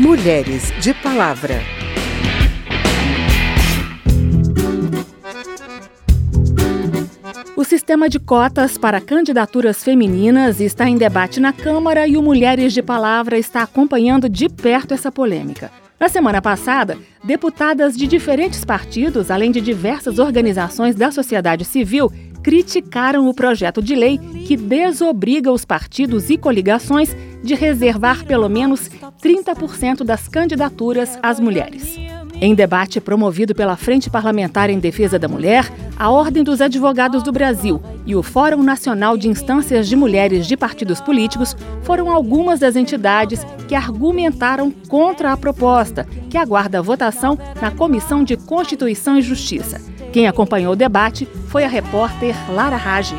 Mulheres de Palavra. O sistema de cotas para candidaturas femininas está em debate na Câmara e o Mulheres de Palavra está acompanhando de perto essa polêmica. Na semana passada, deputadas de diferentes partidos, além de diversas organizações da sociedade civil, criticaram o projeto de lei que desobriga os partidos e coligações de reservar pelo menos 30% das candidaturas às mulheres. Em debate promovido pela Frente Parlamentar em Defesa da Mulher, a Ordem dos Advogados do Brasil e o Fórum Nacional de Instâncias de Mulheres de Partidos Políticos foram algumas das entidades que argumentaram contra a proposta, que aguarda votação na Comissão de Constituição e Justiça. Quem acompanhou o debate foi a repórter Lara Rage.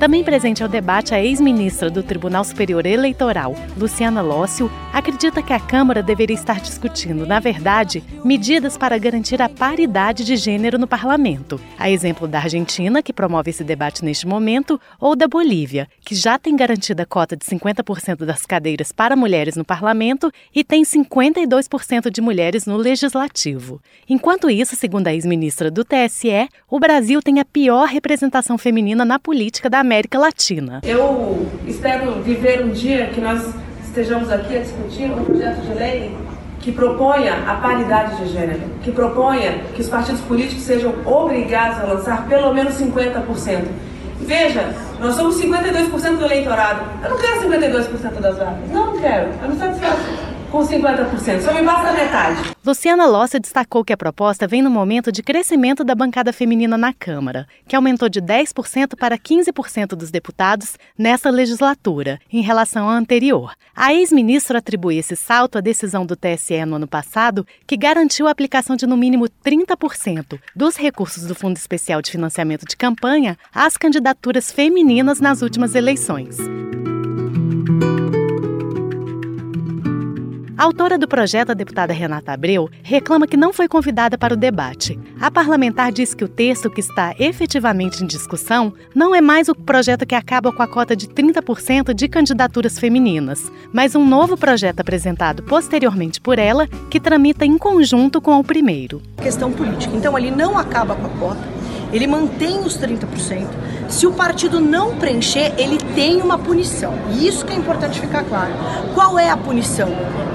Também presente ao debate, a ex-ministra do Tribunal Superior Eleitoral, Luciana Lócio, acredita que a Câmara deveria estar discutindo, na verdade, medidas para garantir a paridade de gênero no parlamento. A exemplo da Argentina, que promove esse debate neste momento, ou da Bolívia, que já tem garantida a cota de 50% das cadeiras para mulheres no parlamento e tem 52% de mulheres no legislativo. Enquanto isso, segundo a ex-ministra do TSE, o Brasil tem a pior representação feminina na política da América Latina. Eu espero viver um dia que nós estejamos aqui a discutir um projeto de lei que proponha a paridade de gênero, que proponha que os partidos políticos sejam obrigados a lançar pelo menos 50%. Veja, nós somos 52% do eleitorado. Eu não quero 52% das vagas. Não, não quero. Eu não satisfaço com 50%. Só me basta metade. Luciana Lossa destacou que a proposta vem no momento de crescimento da bancada feminina na Câmara, que aumentou de 10% para 15% dos deputados nessa legislatura, em relação à anterior. A ex-ministra atribui esse salto à decisão do TSE no ano passado, que garantiu a aplicação de no mínimo 30% dos recursos do Fundo Especial de Financiamento de Campanha às candidaturas femininas nas últimas eleições. A autora do projeto, a deputada Renata Abreu, reclama que não foi convidada para o debate. A parlamentar diz que o texto que está efetivamente em discussão não é mais o projeto que acaba com a cota de 30% de candidaturas femininas, mas um novo projeto apresentado posteriormente por ela, que tramita em conjunto com o primeiro. Questão política. Então, ali não acaba com a cota, ele mantém os 30%. Se o partido não preencher, ele tem uma punição. E isso que é importante ficar claro. Qual é a punição?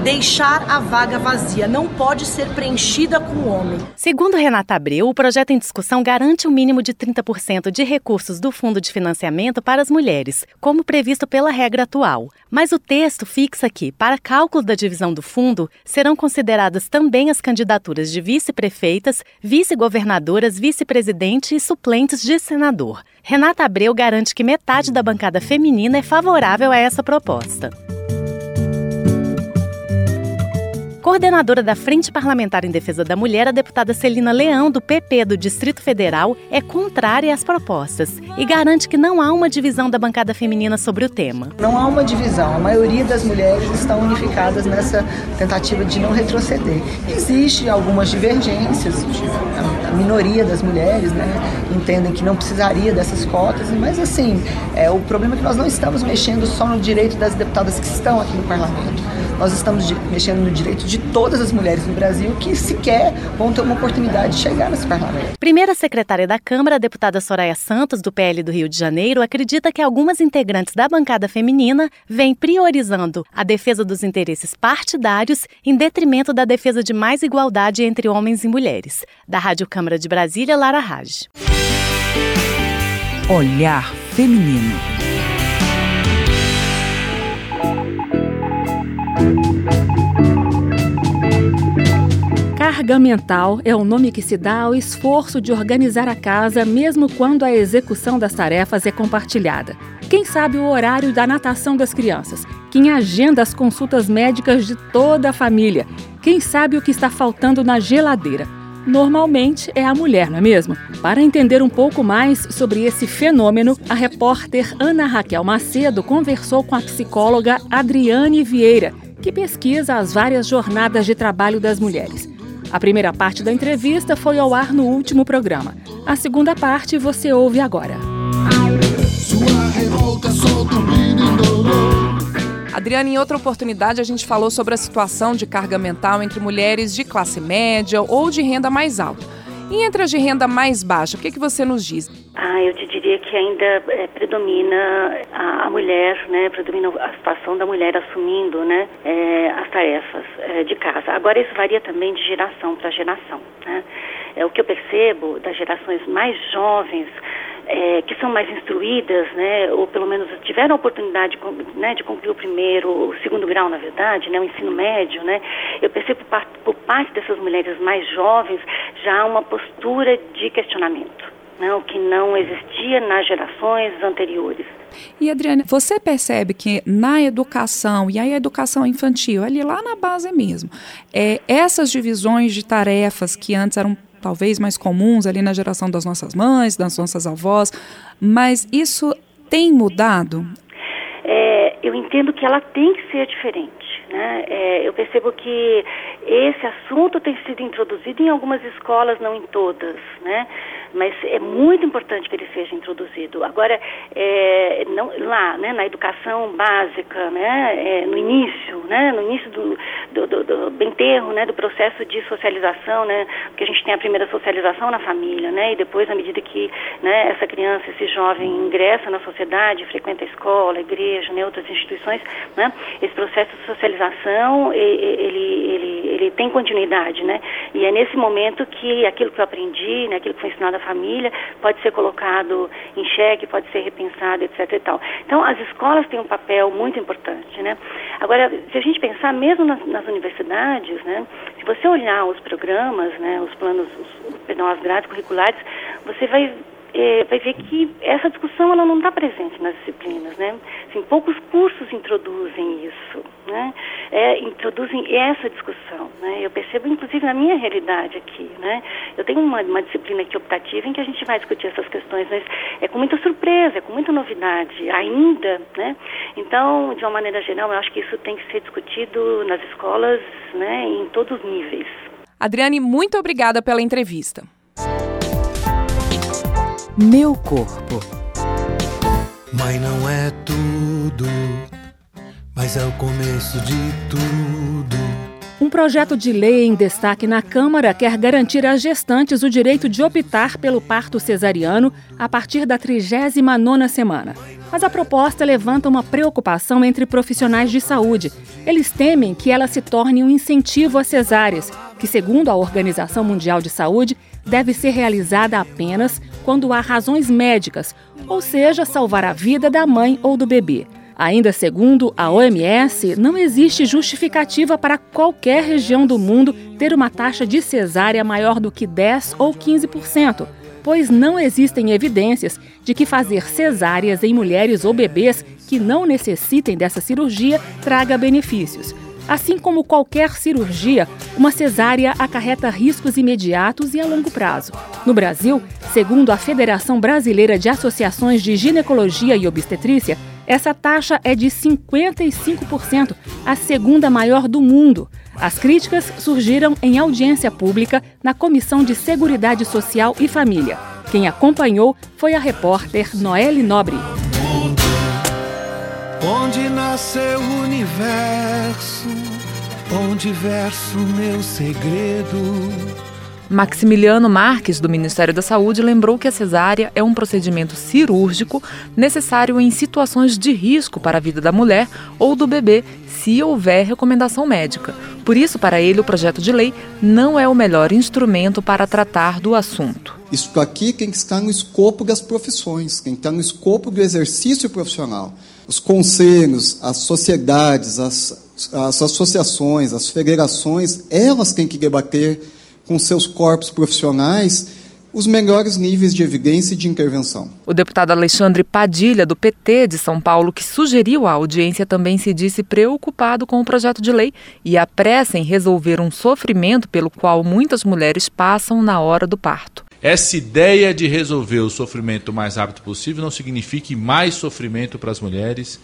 deixar a vaga vazia, não pode ser preenchida com o homem. Segundo Renata Abreu, o projeto em discussão garante o um mínimo de 30% de recursos do Fundo de Financiamento para as mulheres, como previsto pela regra atual. Mas o texto fixa que, para cálculo da divisão do fundo, serão consideradas também as candidaturas de vice-prefeitas, vice-governadoras, vice-presidente e suplentes de senador. Renata Abreu garante que metade da bancada feminina é favorável a essa proposta. Coordenadora da Frente Parlamentar em Defesa da Mulher, a deputada Celina Leão, do PP do Distrito Federal, é contrária às propostas e garante que não há uma divisão da bancada feminina sobre o tema. Não há uma divisão, a maioria das mulheres estão unificadas nessa tentativa de não retroceder. Existem algumas divergências, a minoria das mulheres né, entendem que não precisaria dessas cotas, mas assim, é, o problema é que nós não estamos mexendo só no direito das deputadas que estão aqui no parlamento. Nós estamos mexendo no direito de todas as mulheres no Brasil que sequer vão ter uma oportunidade de chegar nesse parlamento. Primeira secretária da Câmara, a deputada Soraya Santos, do PL do Rio de Janeiro, acredita que algumas integrantes da bancada feminina vêm priorizando a defesa dos interesses partidários em detrimento da defesa de mais igualdade entre homens e mulheres. Da Rádio Câmara de Brasília, Lara Raj. Olhar Feminino. Carga mental é o nome que se dá ao esforço de organizar a casa, mesmo quando a execução das tarefas é compartilhada. Quem sabe o horário da natação das crianças? Quem agenda as consultas médicas de toda a família? Quem sabe o que está faltando na geladeira? Normalmente é a mulher, não é mesmo? Para entender um pouco mais sobre esse fenômeno, a repórter Ana Raquel Macedo conversou com a psicóloga Adriane Vieira, que pesquisa as várias jornadas de trabalho das mulheres. A primeira parte da entrevista foi ao ar no último programa. A segunda parte você ouve agora. Adriana, em outra oportunidade a gente falou sobre a situação de carga mental entre mulheres de classe média ou de renda mais alta. E entre as de renda mais baixa, o que, que você nos diz? Ah, eu te diria que ainda é, predomina a, a, mulher, né? Predomina a situação da mulher assumindo, né? É, as tarefas é, de casa. Agora isso varia também de geração para geração, né? É o que eu percebo das gerações mais jovens é, que são mais instruídas, né, ou pelo menos tiveram a oportunidade né, de concluir o primeiro, o segundo grau, na verdade, né, o ensino médio, né, eu percebo por parte, por parte dessas mulheres mais jovens já uma postura de questionamento. Né, o que não existia nas gerações anteriores. E Adriana, você percebe que na educação, e aí a educação infantil, ali lá na base mesmo, é, essas divisões de tarefas que antes eram talvez mais comuns ali na geração das nossas mães, das nossas avós, mas isso tem mudado? É, eu entendo que ela tem que ser diferente. Né? É, eu percebo que esse assunto tem sido introduzido em algumas escolas, não em todas, né? Mas é muito importante que ele seja introduzido. Agora, é, não, lá, né, na educação básica, né, é, no início, né, no início do, do, do, do, né, do processo de socialização, né, porque a gente tem a primeira socialização na família, né, e depois, à medida que né, essa criança, esse jovem ingressa na sociedade, frequenta a escola, a igreja, né, outras instituições, né, esse processo de socialização, ele, ele, ele tem continuidade, né, e é nesse momento que aquilo que eu aprendi, né, aquilo que foi ensinado família pode ser colocado em xeque, pode ser repensado, etc e tal. Então, as escolas têm um papel muito importante, né? Agora, se a gente pensar mesmo nas, nas universidades, né, se você olhar os programas, né, os planos, os, as grades curriculares, você vai é, vai ver que essa discussão ela não está presente nas disciplinas, né? Assim, poucos cursos introduzem isso, né? É, introduzem essa discussão, né? Eu percebo, inclusive, na minha realidade aqui, né? Eu tenho uma, uma disciplina aqui optativa em que a gente vai discutir essas questões, mas é com muita surpresa, é com muita novidade ainda, né? Então, de uma maneira geral, eu acho que isso tem que ser discutido nas escolas, né? Em todos os níveis. Adriane, muito obrigada pela entrevista. Meu corpo. Mãe não é tudo, mas é o começo de tudo. Um projeto de lei em destaque na Câmara quer garantir às gestantes o direito de optar pelo parto cesariano a partir da 39ª semana. Mas a proposta levanta uma preocupação entre profissionais de saúde. Eles temem que ela se torne um incentivo às cesáreas, que, segundo a Organização Mundial de Saúde, deve ser realizada apenas quando há razões médicas, ou seja, salvar a vida da mãe ou do bebê. Ainda segundo a OMS, não existe justificativa para qualquer região do mundo ter uma taxa de cesárea maior do que 10 ou 15%, pois não existem evidências de que fazer cesáreas em mulheres ou bebês que não necessitem dessa cirurgia traga benefícios. Assim como qualquer cirurgia, uma cesárea acarreta riscos imediatos e a longo prazo. No Brasil, segundo a Federação Brasileira de Associações de Ginecologia e Obstetrícia, essa taxa é de 55%, a segunda maior do mundo. As críticas surgiram em audiência pública na Comissão de Seguridade Social e Família. Quem acompanhou foi a repórter Noelle Nobre onde nasceu o universo, onde verso meu segredo. Maximiliano Marques, do Ministério da Saúde, lembrou que a cesárea é um procedimento cirúrgico necessário em situações de risco para a vida da mulher ou do bebê, se houver recomendação médica. Por isso, para ele, o projeto de lei não é o melhor instrumento para tratar do assunto. Isso aqui tem que estar no escopo das profissões, tem que estar no escopo do exercício profissional os conselhos, as sociedades, as, as associações, as federações, elas têm que debater com seus corpos profissionais os melhores níveis de evidência e de intervenção. O deputado Alexandre Padilha, do PT de São Paulo, que sugeriu a audiência, também se disse preocupado com o projeto de lei e apressa em resolver um sofrimento pelo qual muitas mulheres passam na hora do parto. Essa ideia de resolver o sofrimento o mais rápido possível não signifique mais sofrimento para as mulheres,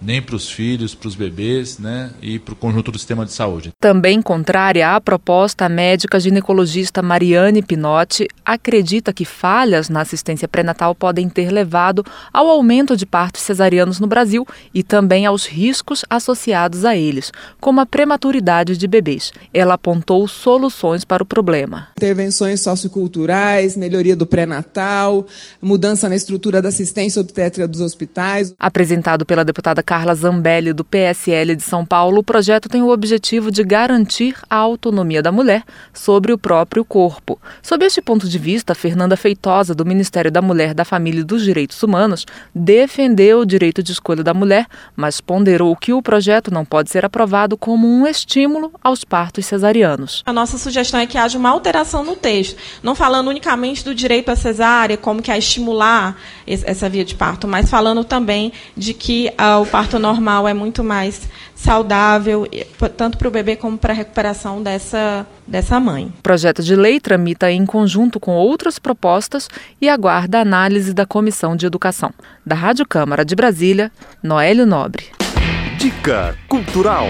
nem para os filhos, para os bebês né, e para o conjunto do sistema de saúde. Também contrária à proposta, a médica ginecologista Mariane Pinotti acredita que falhas na assistência pré-natal podem ter levado ao aumento de partos cesarianos no Brasil e também aos riscos associados a eles, como a prematuridade de bebês. Ela apontou soluções para o problema. Intervenções socioculturais, melhoria do pré-natal, mudança na estrutura da assistência obstétrica dos hospitais. Apresentado pela deputada Carla Zambelli, do PSL de São Paulo, o projeto tem o objetivo de garantir a autonomia da mulher sobre o próprio corpo. Sob este ponto de vista, Fernanda Feitosa, do Ministério da Mulher, da Família e dos Direitos Humanos, defendeu o direito de escolha da mulher, mas ponderou que o projeto não pode ser aprovado como um estímulo aos partos cesarianos. A nossa sugestão é que haja uma alteração no texto, não falando unicamente do direito à cesárea, como que a estimular essa via de parto, mas falando também de que uh, o parto normal é muito mais saudável, tanto para o bebê como para a recuperação dessa, dessa mãe. O projeto de lei tramita em conjunto com outras propostas e aguarda a análise da Comissão de Educação. Da Rádio Câmara de Brasília, Noélio Nobre. Dica Cultural.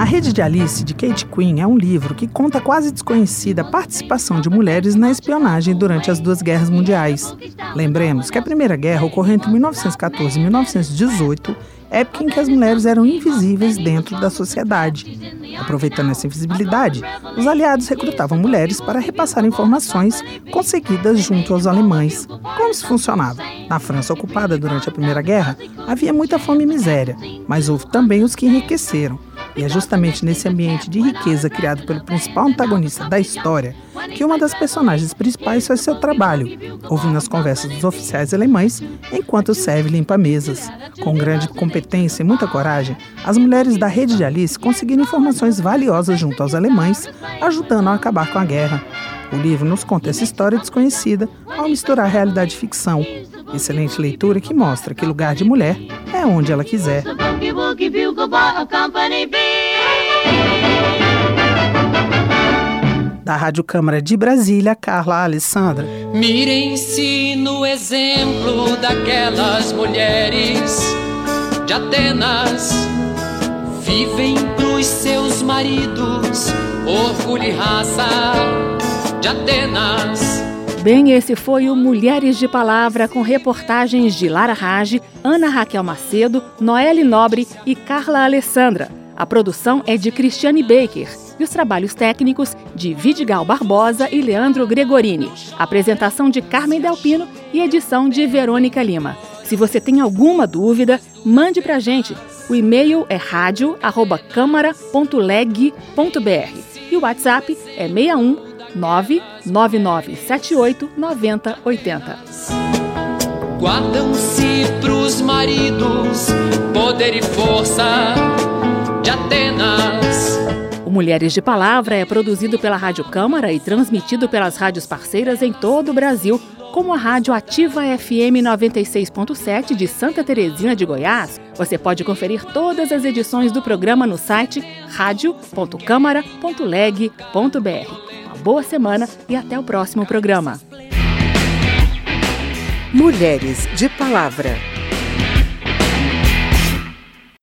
A Rede de Alice, de Kate Quinn, é um livro que conta a quase desconhecida participação de mulheres na espionagem durante as duas guerras mundiais. Lembremos que a Primeira Guerra ocorreu entre 1914 e 1918, época em que as mulheres eram invisíveis dentro da sociedade. Aproveitando essa invisibilidade, os aliados recrutavam mulheres para repassar informações conseguidas junto aos alemães. Como isso funcionava? Na França ocupada durante a Primeira Guerra, havia muita fome e miséria, mas houve também os que enriqueceram e é justamente nesse ambiente de riqueza criado pelo principal antagonista da história que uma das personagens principais faz seu trabalho, ouvindo as conversas dos oficiais alemães enquanto serve limpa mesas. Com grande competência e muita coragem, as mulheres da rede de Alice conseguiram informações valiosas junto aos alemães, ajudando a acabar com a guerra. O livro nos conta essa história desconhecida ao misturar realidade e ficção. Excelente leitura que mostra que lugar de mulher é onde ela quiser. Da Rádio Câmara de Brasília, Carla Alessandra. Mirem-se no exemplo daquelas mulheres de Atenas. Vivem pros seus maridos, orgulho e raça de Atenas. Bem, esse foi o Mulheres de Palavra com reportagens de Lara Rage, Ana Raquel Macedo, Noelle Nobre e Carla Alessandra. A produção é de Cristiane Baker e os trabalhos técnicos de Vidigal Barbosa e Leandro Gregorini. Apresentação de Carmen Delpino e edição de Verônica Lima. Se você tem alguma dúvida, mande pra gente. O e-mail é radio@câmara.leg.br e o WhatsApp é 61 99978 9080. Guardam-se pros maridos poder e força de Atenas. O Mulheres de Palavra é produzido pela Rádio Câmara e transmitido pelas rádios parceiras em todo o Brasil, como a Rádio Ativa FM 96.7 de Santa Teresina de Goiás. Você pode conferir todas as edições do programa no site radio.câmara.leg.br boa semana e até o próximo programa. Mulheres de Palavra.